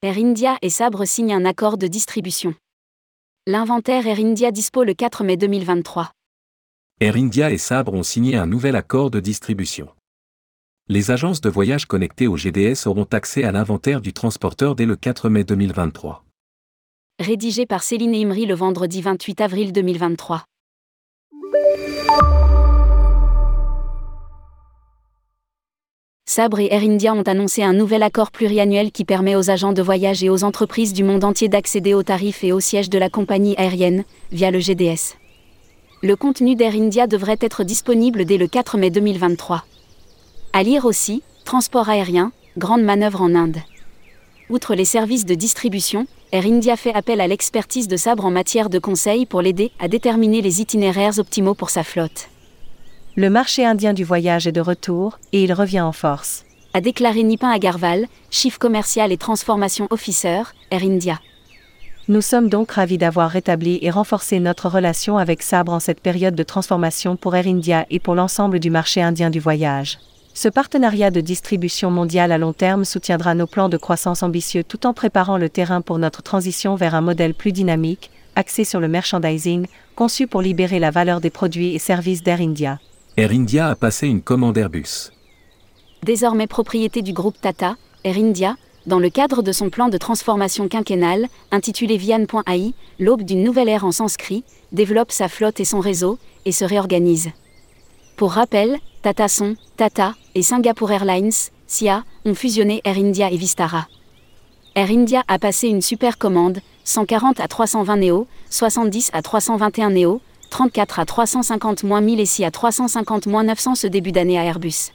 Air India et Sabre signent un accord de distribution. L'inventaire Air India dispo le 4 mai 2023. Air India et Sabre ont signé un nouvel accord de distribution. Les agences de voyage connectées au GDS auront accès à l'inventaire du transporteur dès le 4 mai 2023. Rédigé par Céline Imri le vendredi 28 avril 2023. Sabre et Air India ont annoncé un nouvel accord pluriannuel qui permet aux agents de voyage et aux entreprises du monde entier d'accéder aux tarifs et au siège de la compagnie aérienne, via le GDS. Le contenu d'Air India devrait être disponible dès le 4 mai 2023. À lire aussi, transport aérien, grande manœuvre en Inde. Outre les services de distribution, Air India fait appel à l'expertise de Sabre en matière de conseil pour l'aider à déterminer les itinéraires optimaux pour sa flotte. Le marché indien du voyage est de retour, et il revient en force. A déclaré Nipin Agarwal, chief commercial et transformation officer, Air India. Nous sommes donc ravis d'avoir rétabli et renforcé notre relation avec Sabre en cette période de transformation pour Air India et pour l'ensemble du marché indien du voyage. Ce partenariat de distribution mondiale à long terme soutiendra nos plans de croissance ambitieux tout en préparant le terrain pour notre transition vers un modèle plus dynamique, axé sur le merchandising, conçu pour libérer la valeur des produits et services d'Air India. Air India a passé une commande Airbus. Désormais propriété du groupe Tata, Air India, dans le cadre de son plan de transformation quinquennale, intitulé Vian.ai, l'aube d'une nouvelle ère en sanskrit, développe sa flotte et son réseau, et se réorganise. Pour rappel, Tata Son, Tata et Singapore Airlines, SIA, ont fusionné Air India et Vistara. Air India a passé une super commande, 140 à 320 Neo, 70 à 321 Neo, 34 à 350 1000 et 6 à 350 900 ce début d'année à Airbus.